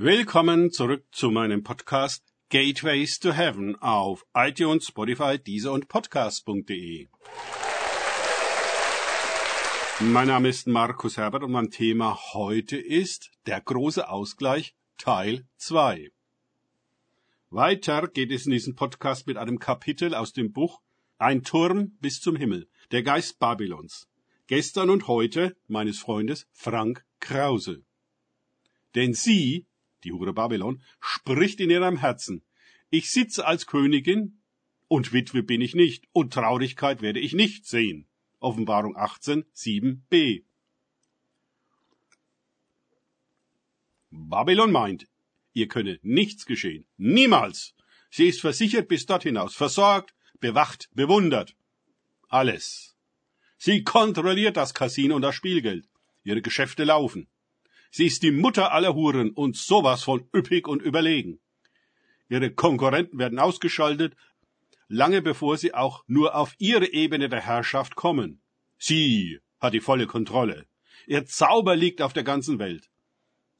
Willkommen zurück zu meinem Podcast Gateways to Heaven auf iTunes, Spotify, Deezer und Podcast.de. Mein Name ist Markus Herbert und mein Thema heute ist der große Ausgleich Teil 2. Weiter geht es in diesem Podcast mit einem Kapitel aus dem Buch Ein Turm bis zum Himmel, der Geist Babylons. Gestern und heute meines Freundes Frank Krause. Denn sie, die Hure Babylon, spricht in ihrem Herzen. Ich sitze als Königin und Witwe bin ich nicht und Traurigkeit werde ich nicht sehen. Offenbarung 18, 7b. Babylon meint, ihr könne nichts geschehen. Niemals. Sie ist versichert bis dort hinaus, versorgt, bewacht, bewundert. Alles. Sie kontrolliert das Casino und das Spielgeld. Ihre Geschäfte laufen. Sie ist die Mutter aller Huren und sowas von üppig und überlegen. Ihre Konkurrenten werden ausgeschaltet, lange bevor sie auch nur auf ihre Ebene der Herrschaft kommen. Sie hat die volle Kontrolle. Ihr Zauber liegt auf der ganzen Welt.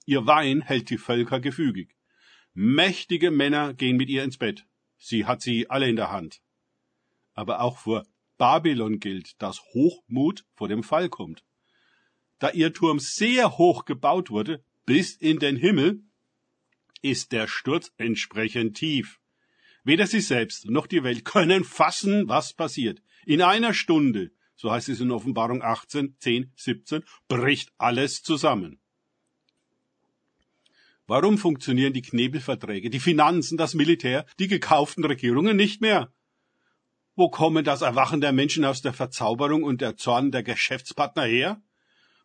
Ihr Wein hält die Völker gefügig. Mächtige Männer gehen mit ihr ins Bett. Sie hat sie alle in der Hand. Aber auch vor Babylon gilt, dass Hochmut vor dem Fall kommt da ihr Turm sehr hoch gebaut wurde, bis in den Himmel, ist der Sturz entsprechend tief. Weder sie selbst noch die Welt können fassen, was passiert. In einer Stunde, so heißt es in Offenbarung 18, 10, 17, bricht alles zusammen. Warum funktionieren die Knebelverträge, die Finanzen, das Militär, die gekauften Regierungen nicht mehr? Wo kommen das Erwachen der Menschen aus der Verzauberung und der Zorn der Geschäftspartner her?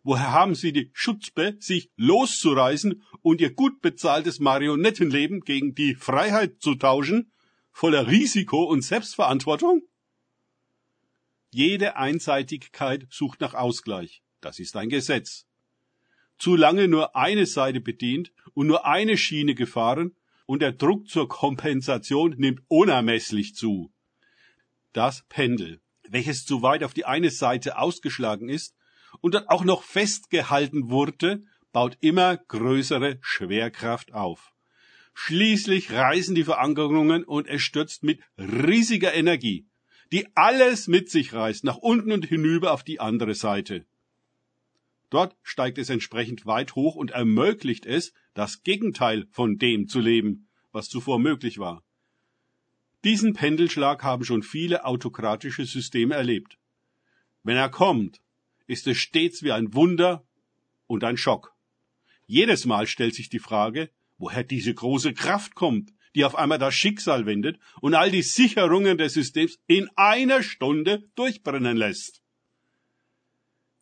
Woher haben Sie die Schutzbe, sich loszureißen und Ihr gut bezahltes Marionettenleben gegen die Freiheit zu tauschen, voller Risiko und Selbstverantwortung? Jede Einseitigkeit sucht nach Ausgleich. Das ist ein Gesetz. Zu lange nur eine Seite bedient und nur eine Schiene gefahren und der Druck zur Kompensation nimmt unermesslich zu. Das Pendel, welches zu weit auf die eine Seite ausgeschlagen ist, und dort auch noch festgehalten wurde, baut immer größere Schwerkraft auf. Schließlich reißen die Verankerungen und es stürzt mit riesiger Energie, die alles mit sich reißt, nach unten und hinüber auf die andere Seite. Dort steigt es entsprechend weit hoch und ermöglicht es, das Gegenteil von dem zu leben, was zuvor möglich war. Diesen Pendelschlag haben schon viele autokratische Systeme erlebt. Wenn er kommt, ist es stets wie ein Wunder und ein Schock. Jedes Mal stellt sich die Frage, woher diese große Kraft kommt, die auf einmal das Schicksal wendet und all die Sicherungen des Systems in einer Stunde durchbrennen lässt.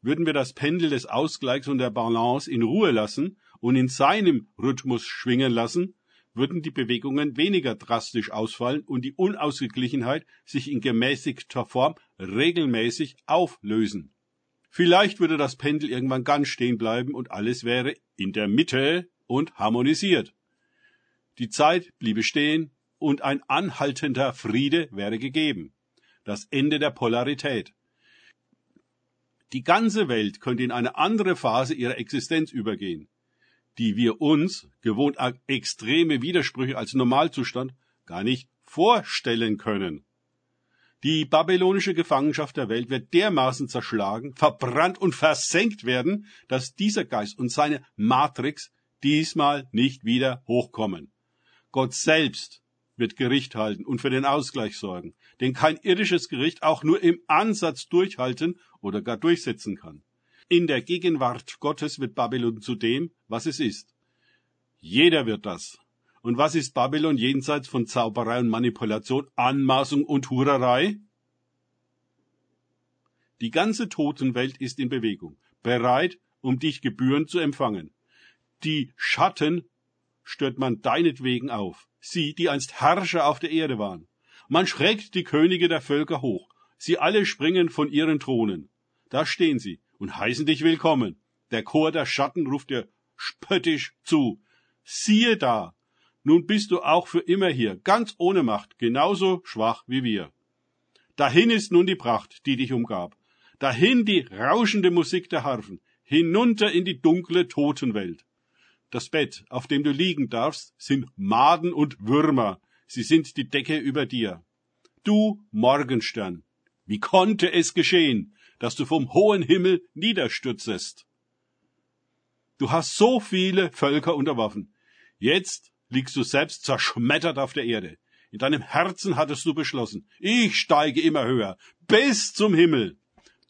Würden wir das Pendel des Ausgleichs und der Balance in Ruhe lassen und in seinem Rhythmus schwingen lassen, würden die Bewegungen weniger drastisch ausfallen und die Unausgeglichenheit sich in gemäßigter Form regelmäßig auflösen. Vielleicht würde das Pendel irgendwann ganz stehen bleiben und alles wäre in der Mitte und harmonisiert. Die Zeit bliebe stehen und ein anhaltender Friede wäre gegeben. Das Ende der Polarität. Die ganze Welt könnte in eine andere Phase ihrer Existenz übergehen, die wir uns, gewohnt extreme Widersprüche als Normalzustand, gar nicht vorstellen können. Die babylonische Gefangenschaft der Welt wird dermaßen zerschlagen, verbrannt und versenkt werden, dass dieser Geist und seine Matrix diesmal nicht wieder hochkommen. Gott selbst wird Gericht halten und für den Ausgleich sorgen, den kein irdisches Gericht auch nur im Ansatz durchhalten oder gar durchsetzen kann. In der Gegenwart Gottes wird Babylon zu dem, was es ist. Jeder wird das, und was ist Babylon jenseits von Zauberei und Manipulation, Anmaßung und Hurerei? Die ganze Totenwelt ist in Bewegung, bereit, um dich gebührend zu empfangen. Die Schatten stört man deinetwegen auf, sie, die einst Herrscher auf der Erde waren. Man schreckt die Könige der Völker hoch, sie alle springen von ihren Thronen. Da stehen sie und heißen dich willkommen. Der Chor der Schatten ruft dir spöttisch zu. Siehe da, nun bist du auch für immer hier, ganz ohne Macht, genauso schwach wie wir. Dahin ist nun die Pracht, die dich umgab. Dahin die rauschende Musik der Harfen, hinunter in die dunkle Totenwelt. Das Bett, auf dem du liegen darfst, sind Maden und Würmer. Sie sind die Decke über dir. Du Morgenstern, wie konnte es geschehen, dass du vom hohen Himmel niederstürzest? Du hast so viele Völker unterworfen. Jetzt liegst du selbst zerschmettert auf der Erde. In deinem Herzen hattest du beschlossen, ich steige immer höher, bis zum Himmel.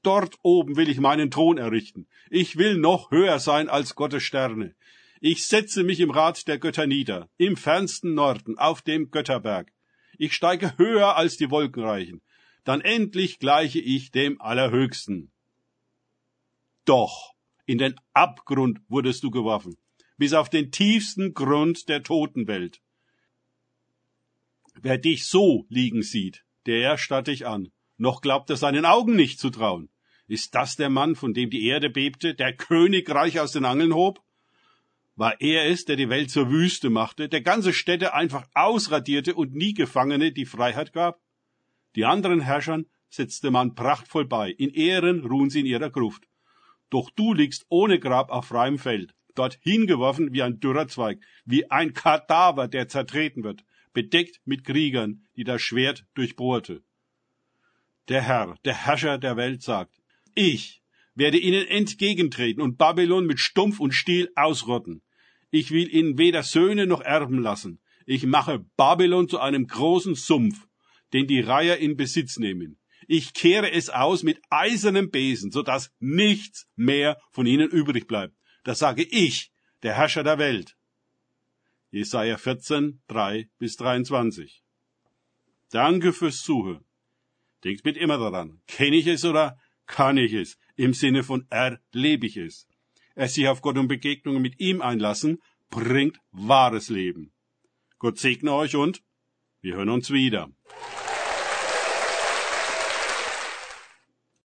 Dort oben will ich meinen Thron errichten. Ich will noch höher sein als Gottes Sterne. Ich setze mich im Rat der Götter nieder, im fernsten Norden, auf dem Götterberg. Ich steige höher als die Wolkenreichen. Dann endlich gleiche ich dem Allerhöchsten. Doch in den Abgrund wurdest du geworfen, bis auf den tiefsten Grund der Totenwelt. Wer dich so liegen sieht, der starrt dich an, noch glaubt er seinen Augen nicht zu trauen. Ist das der Mann, von dem die Erde bebte, der Königreich aus den Angeln hob? War er es, der die Welt zur Wüste machte, der ganze Städte einfach ausradierte und nie Gefangene die Freiheit gab? Die anderen Herrschern setzte man prachtvoll bei, in Ehren ruhen sie in ihrer Gruft. Doch du liegst ohne Grab auf freiem Feld, dort hingeworfen wie ein dürrer Zweig, wie ein Kadaver, der zertreten wird, bedeckt mit Kriegern, die das Schwert durchbohrte. Der Herr, der Herrscher der Welt sagt, ich werde ihnen entgegentreten und Babylon mit Stumpf und Stiel ausrotten. Ich will ihnen weder Söhne noch Erben lassen. Ich mache Babylon zu einem großen Sumpf, den die Reiher in Besitz nehmen. Ich kehre es aus mit eisernem Besen, so dass nichts mehr von ihnen übrig bleibt. Das sage ich, der Herrscher der Welt. Jesaja 14, 3 bis 23. Danke fürs Zuhören. Denkt mit immer daran, kenne ich es oder kann ich es? Im Sinne von erlebe ich es. Es sich auf Gott und Begegnungen mit ihm einlassen, bringt wahres Leben. Gott segne euch und wir hören uns wieder.